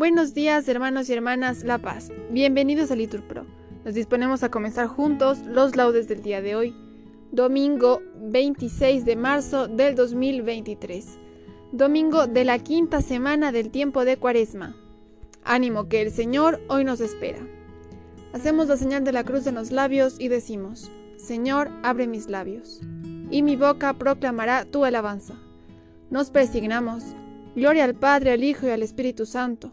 Buenos días, hermanos y hermanas La Paz. Bienvenidos a Litur Pro. Nos disponemos a comenzar juntos los laudes del día de hoy, domingo 26 de marzo del 2023, domingo de la quinta semana del tiempo de Cuaresma. Ánimo que el Señor hoy nos espera. Hacemos la señal de la cruz en los labios y decimos, Señor, abre mis labios, y mi boca proclamará tu alabanza. Nos persignamos. Gloria al Padre, al Hijo y al Espíritu Santo.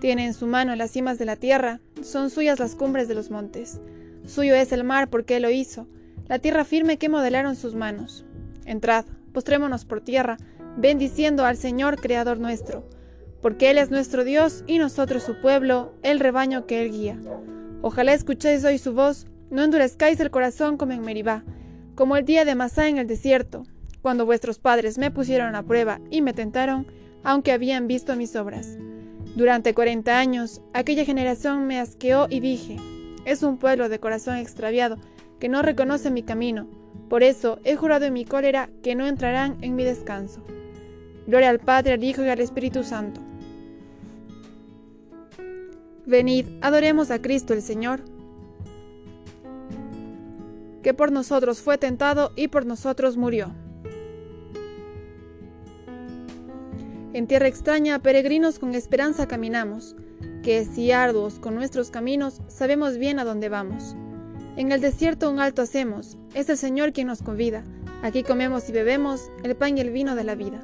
Tiene en su mano las cimas de la tierra, son suyas las cumbres de los montes. Suyo es el mar porque Él lo hizo, la tierra firme que modelaron sus manos. Entrad, postrémonos por tierra, bendiciendo al Señor Creador nuestro, porque Él es nuestro Dios y nosotros su pueblo, el rebaño que Él guía. Ojalá escuchéis hoy su voz, no endurezcáis el corazón como en Meribá como el día de Masá en el desierto, cuando vuestros padres me pusieron a prueba y me tentaron, aunque habían visto mis obras. Durante cuarenta años, aquella generación me asqueó y dije, es un pueblo de corazón extraviado, que no reconoce mi camino, por eso he jurado en mi cólera que no entrarán en mi descanso. Gloria al Padre, al Hijo y al Espíritu Santo. Venid, adoremos a Cristo el Señor que por nosotros fue tentado y por nosotros murió. En tierra extraña, peregrinos con esperanza caminamos, que si arduos con nuestros caminos, sabemos bien a dónde vamos. En el desierto un alto hacemos, es el Señor quien nos convida, aquí comemos y bebemos el pan y el vino de la vida.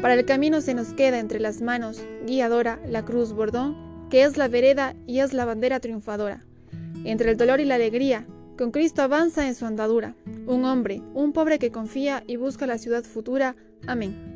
Para el camino se nos queda entre las manos, guiadora, la cruz bordón, que es la vereda y es la bandera triunfadora. Entre el dolor y la alegría, con Cristo avanza en su andadura, un hombre, un pobre que confía y busca la ciudad futura. Amén.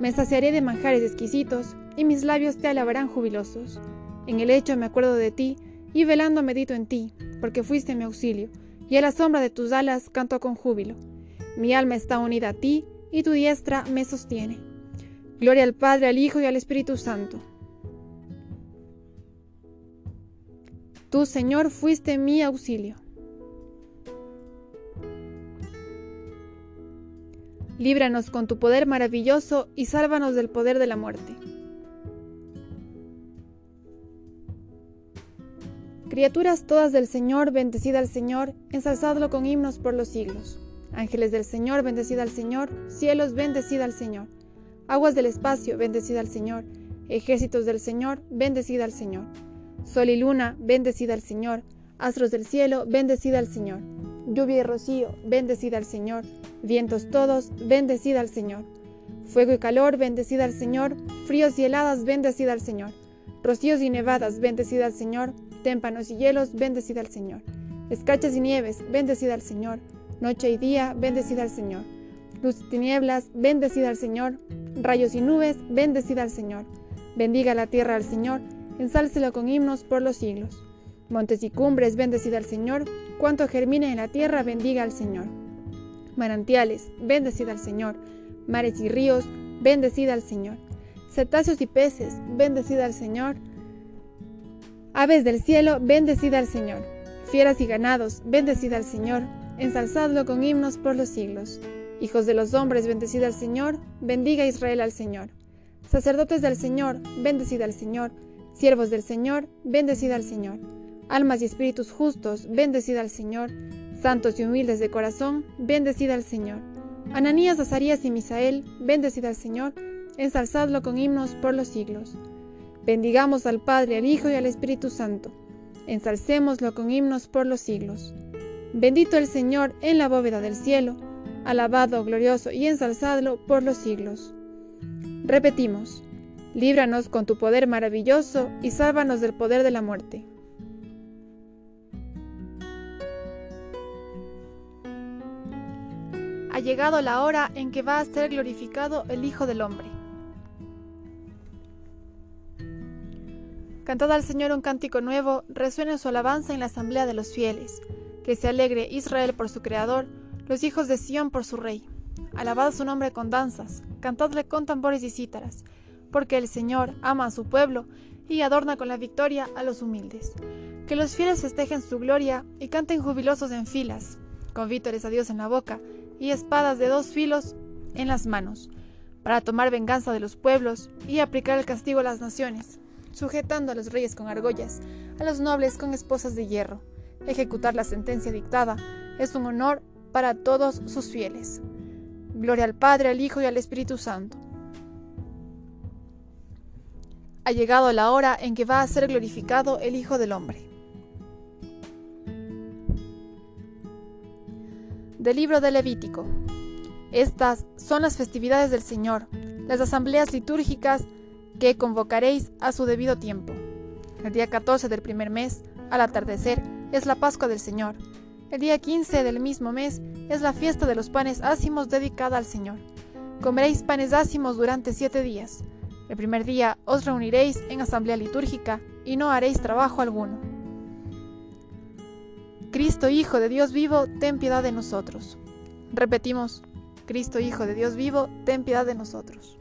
Me saciaré de manjares exquisitos y mis labios te alabarán jubilosos. En el hecho me acuerdo de ti y velando medito en ti, porque fuiste mi auxilio, y a la sombra de tus alas canto con júbilo. Mi alma está unida a ti y tu diestra me sostiene. Gloria al Padre, al Hijo y al Espíritu Santo Tú, Señor, fuiste mi auxilio. Líbranos con tu poder maravilloso y sálvanos del poder de la muerte. Criaturas todas del Señor, bendecida al Señor, ensalzadlo con himnos por los siglos. Ángeles del Señor, bendecida al Señor, cielos, bendecida al Señor. Aguas del espacio, bendecida al Señor. Ejércitos del Señor, bendecida al Señor. Sol y luna, bendecida al Señor. Astros del cielo, bendecida al Señor. Lluvia y rocío, bendecida al Señor. Vientos todos, bendecida al Señor. Fuego y calor, bendecida al Señor. Fríos y heladas, bendecida al Señor. Rocíos y nevadas, bendecida al Señor. Témpanos y hielos, bendecida al Señor. Escarchas y nieves, bendecida al Señor. Noche y día, bendecida al Señor. Luz y tinieblas, bendecida al Señor. Rayos y nubes, bendecida al Señor. Bendiga la tierra al Señor ensálcelo con himnos por los siglos. Montes y cumbres, bendecida al Señor, cuanto germine en la tierra, bendiga al Señor. Manantiales, bendecida al Señor. Mares y ríos, bendecida al Señor. Cetáceos y peces, bendecida al Señor. Aves del cielo, bendecida al Señor. Fieras y ganados, bendecida al Señor. Ensalzadlo con himnos por los siglos. Hijos de los hombres, bendecida al Señor. Bendiga Israel al Señor. Sacerdotes del Señor, bendecida al Señor. Siervos del Señor, bendecida al Señor. Almas y espíritus justos, bendecida al Señor. Santos y humildes de corazón, bendecida al Señor. Ananías, Azarías y Misael, bendecida al Señor. ensalzadlo con himnos por los siglos. Bendigamos al Padre, al Hijo y al Espíritu Santo. Ensalcémoslo con himnos por los siglos. Bendito el Señor en la bóveda del cielo, alabado, glorioso y ensalzadlo por los siglos. Repetimos, líbranos con tu poder maravilloso y sálvanos del poder de la muerte. Llegado la hora en que va a ser glorificado el Hijo del Hombre. Cantad al Señor un cántico nuevo, resuene su alabanza en la asamblea de los fieles. Que se alegre Israel por su Creador, los hijos de Sión por su Rey. Alabad su nombre con danzas, cantadle con tambores y cítaras, porque el Señor ama a su pueblo y adorna con la victoria a los humildes. Que los fieles festejen su gloria y canten jubilosos en filas, con vítores a Dios en la boca y espadas de dos filos en las manos, para tomar venganza de los pueblos y aplicar el castigo a las naciones sujetando a los reyes con argollas, a los nobles con esposas de hierro. Ejecutar la sentencia dictada es un honor para todos sus fieles. Gloria al Padre, al Hijo y al Espíritu Santo. Ha llegado la hora en que va a ser glorificado el Hijo del Hombre. Del libro de Levítico. Estas son las festividades del Señor, las asambleas litúrgicas que convocaréis a su debido tiempo. El día 14 del primer mes, al atardecer, es la Pascua del Señor. El día 15 del mismo mes es la fiesta de los panes ácimos dedicada al Señor. Comeréis panes ácimos durante siete días. El primer día os reuniréis en asamblea litúrgica y no haréis trabajo alguno. Cristo Hijo de Dios vivo, ten piedad de nosotros. Repetimos, Cristo Hijo de Dios vivo, ten piedad de nosotros.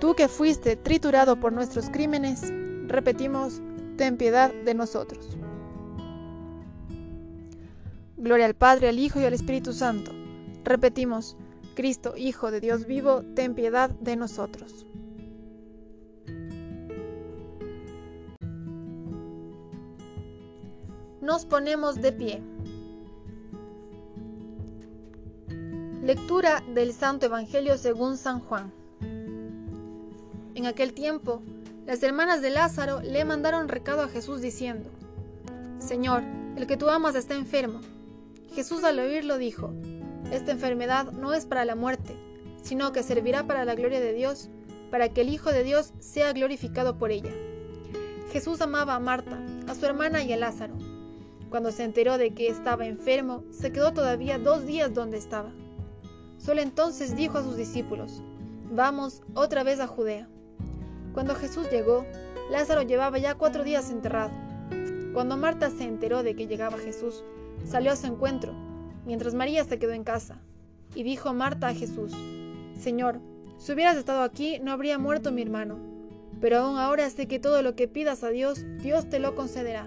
Tú que fuiste triturado por nuestros crímenes, repetimos, ten piedad de nosotros. Gloria al Padre, al Hijo y al Espíritu Santo. Repetimos, Cristo, Hijo de Dios vivo, ten piedad de nosotros. Nos ponemos de pie. Lectura del Santo Evangelio según San Juan. En aquel tiempo, las hermanas de Lázaro le mandaron recado a Jesús diciendo, Señor, el que tú amas está enfermo. Jesús al oírlo dijo, Esta enfermedad no es para la muerte, sino que servirá para la gloria de Dios, para que el Hijo de Dios sea glorificado por ella. Jesús amaba a Marta, a su hermana y a Lázaro. Cuando se enteró de que estaba enfermo, se quedó todavía dos días donde estaba. Solo entonces dijo a sus discípulos, Vamos otra vez a Judea. Cuando Jesús llegó, Lázaro llevaba ya cuatro días enterrado. Cuando Marta se enteró de que llegaba Jesús, salió a su encuentro, mientras María se quedó en casa. Y dijo Marta a Jesús, Señor, si hubieras estado aquí, no habría muerto mi hermano. Pero aún ahora sé que todo lo que pidas a Dios, Dios te lo concederá.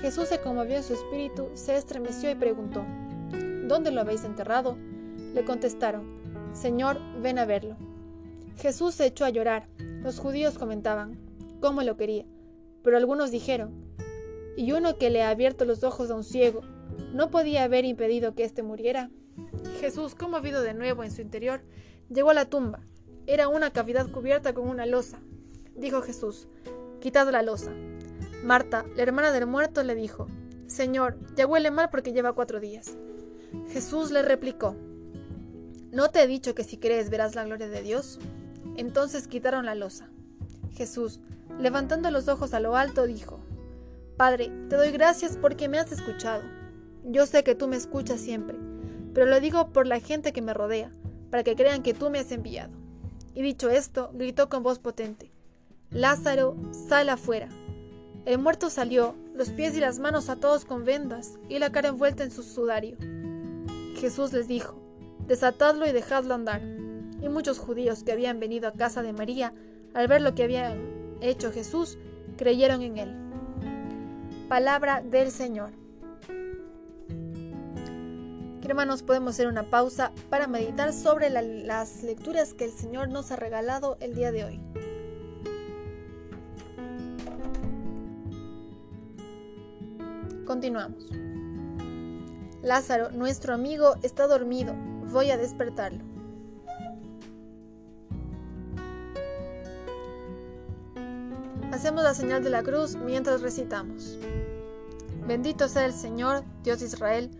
Jesús se conmovió en su espíritu, se estremeció y preguntó, ¿Dónde lo habéis enterrado? Le contestaron, Señor, ven a verlo. Jesús se echó a llorar. Los judíos comentaban, ¿cómo lo quería? Pero algunos dijeron, ¿y uno que le ha abierto los ojos a un ciego, no podía haber impedido que éste muriera? Jesús, conmovido de nuevo en su interior, llegó a la tumba. Era una cavidad cubierta con una losa. Dijo Jesús, quitad la losa. Marta, la hermana del muerto, le dijo, Señor, ya huele mal porque lleva cuatro días. Jesús le replicó, ¿no te he dicho que si crees verás la gloria de Dios? Entonces quitaron la losa. Jesús, Levantando los ojos a lo alto, dijo, Padre, te doy gracias porque me has escuchado. Yo sé que tú me escuchas siempre, pero lo digo por la gente que me rodea, para que crean que tú me has enviado. Y dicho esto, gritó con voz potente, Lázaro, sal afuera. El muerto salió, los pies y las manos atados con vendas y la cara envuelta en su sudario. Jesús les dijo, Desatadlo y dejadlo andar. y muchos judíos que habían venido a casa de María, al ver lo que había hecho Jesús, creyeron en él. Palabra del Señor. Hermanos, podemos hacer una pausa para meditar sobre las lecturas que el Señor nos ha regalado el día de hoy. Continuamos. Lázaro, nuestro amigo, está dormido. Voy a despertarlo. Hacemos la señal de la cruz mientras recitamos. Bendito sea el Señor, Dios de Israel,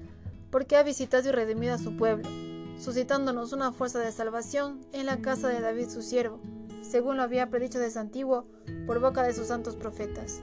porque ha visitado y redimido a su pueblo, suscitándonos una fuerza de salvación en la casa de David su siervo, según lo había predicho desde antiguo por boca de sus santos profetas.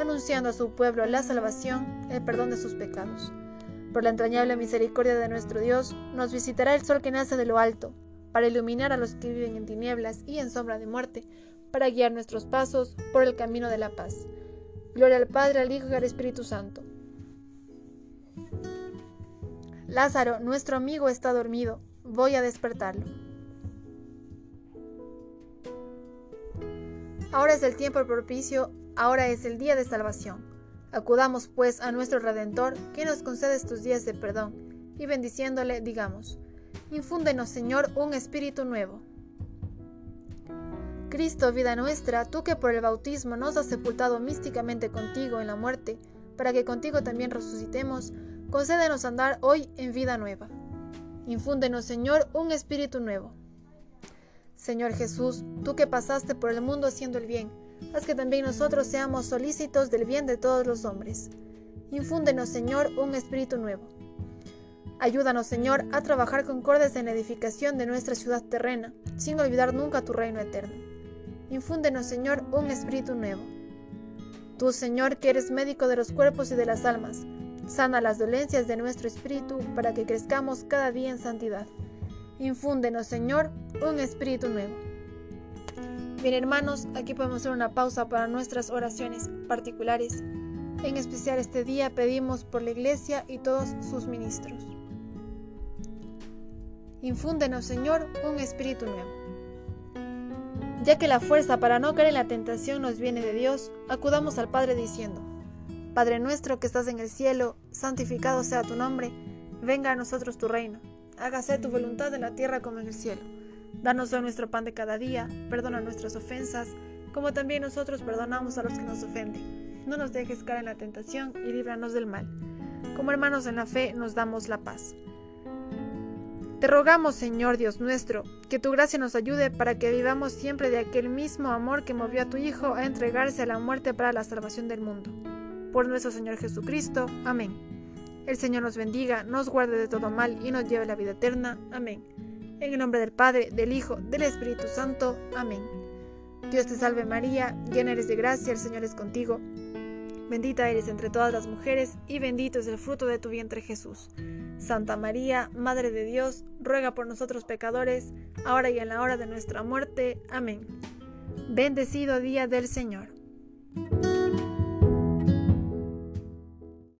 anunciando a su pueblo la salvación, el perdón de sus pecados. Por la entrañable misericordia de nuestro Dios, nos visitará el sol que nace de lo alto, para iluminar a los que viven en tinieblas y en sombra de muerte, para guiar nuestros pasos por el camino de la paz. Gloria al Padre, al Hijo y al Espíritu Santo Lázaro, nuestro amigo está dormido. Voy a despertarlo. Ahora es el tiempo propicio, ahora es el día de salvación. Acudamos pues a nuestro Redentor, que nos concede estos días de perdón, y bendiciéndole digamos, infúndenos Señor un espíritu nuevo. Cristo, vida nuestra, tú que por el bautismo nos has sepultado místicamente contigo en la muerte, para que contigo también resucitemos, concédenos andar hoy en vida nueva. Infúndenos, Señor, un espíritu nuevo. Señor Jesús, tú que pasaste por el mundo haciendo el bien, haz que también nosotros seamos solícitos del bien de todos los hombres. Infúndenos, Señor, un espíritu nuevo. Ayúdanos, Señor, a trabajar concordes en la edificación de nuestra ciudad terrena, sin olvidar nunca tu reino eterno. Infúndenos, Señor, un espíritu nuevo. Tú, Señor, que eres médico de los cuerpos y de las almas, Sana las dolencias de nuestro espíritu para que crezcamos cada día en santidad. Infúndenos, Señor, un espíritu nuevo. Bien, hermanos, aquí podemos hacer una pausa para nuestras oraciones particulares. En especial este día pedimos por la Iglesia y todos sus ministros. Infúndenos, Señor, un espíritu nuevo. Ya que la fuerza para no caer en la tentación nos viene de Dios, acudamos al Padre diciendo, Padre nuestro que estás en el cielo, santificado sea tu nombre, venga a nosotros tu reino, hágase tu voluntad en la tierra como en el cielo. Danos hoy nuestro pan de cada día, perdona nuestras ofensas, como también nosotros perdonamos a los que nos ofenden. No nos dejes caer en la tentación y líbranos del mal. Como hermanos en la fe nos damos la paz. Te rogamos, Señor Dios nuestro, que tu gracia nos ayude para que vivamos siempre de aquel mismo amor que movió a tu Hijo a entregarse a la muerte para la salvación del mundo por nuestro Señor Jesucristo. Amén. El Señor nos bendiga, nos guarde de todo mal y nos lleve a la vida eterna. Amén. En el nombre del Padre, del Hijo, del Espíritu Santo. Amén. Dios te salve María, llena eres de gracia, el Señor es contigo. Bendita eres entre todas las mujeres y bendito es el fruto de tu vientre Jesús. Santa María, Madre de Dios, ruega por nosotros pecadores, ahora y en la hora de nuestra muerte. Amén. Bendecido día del Señor.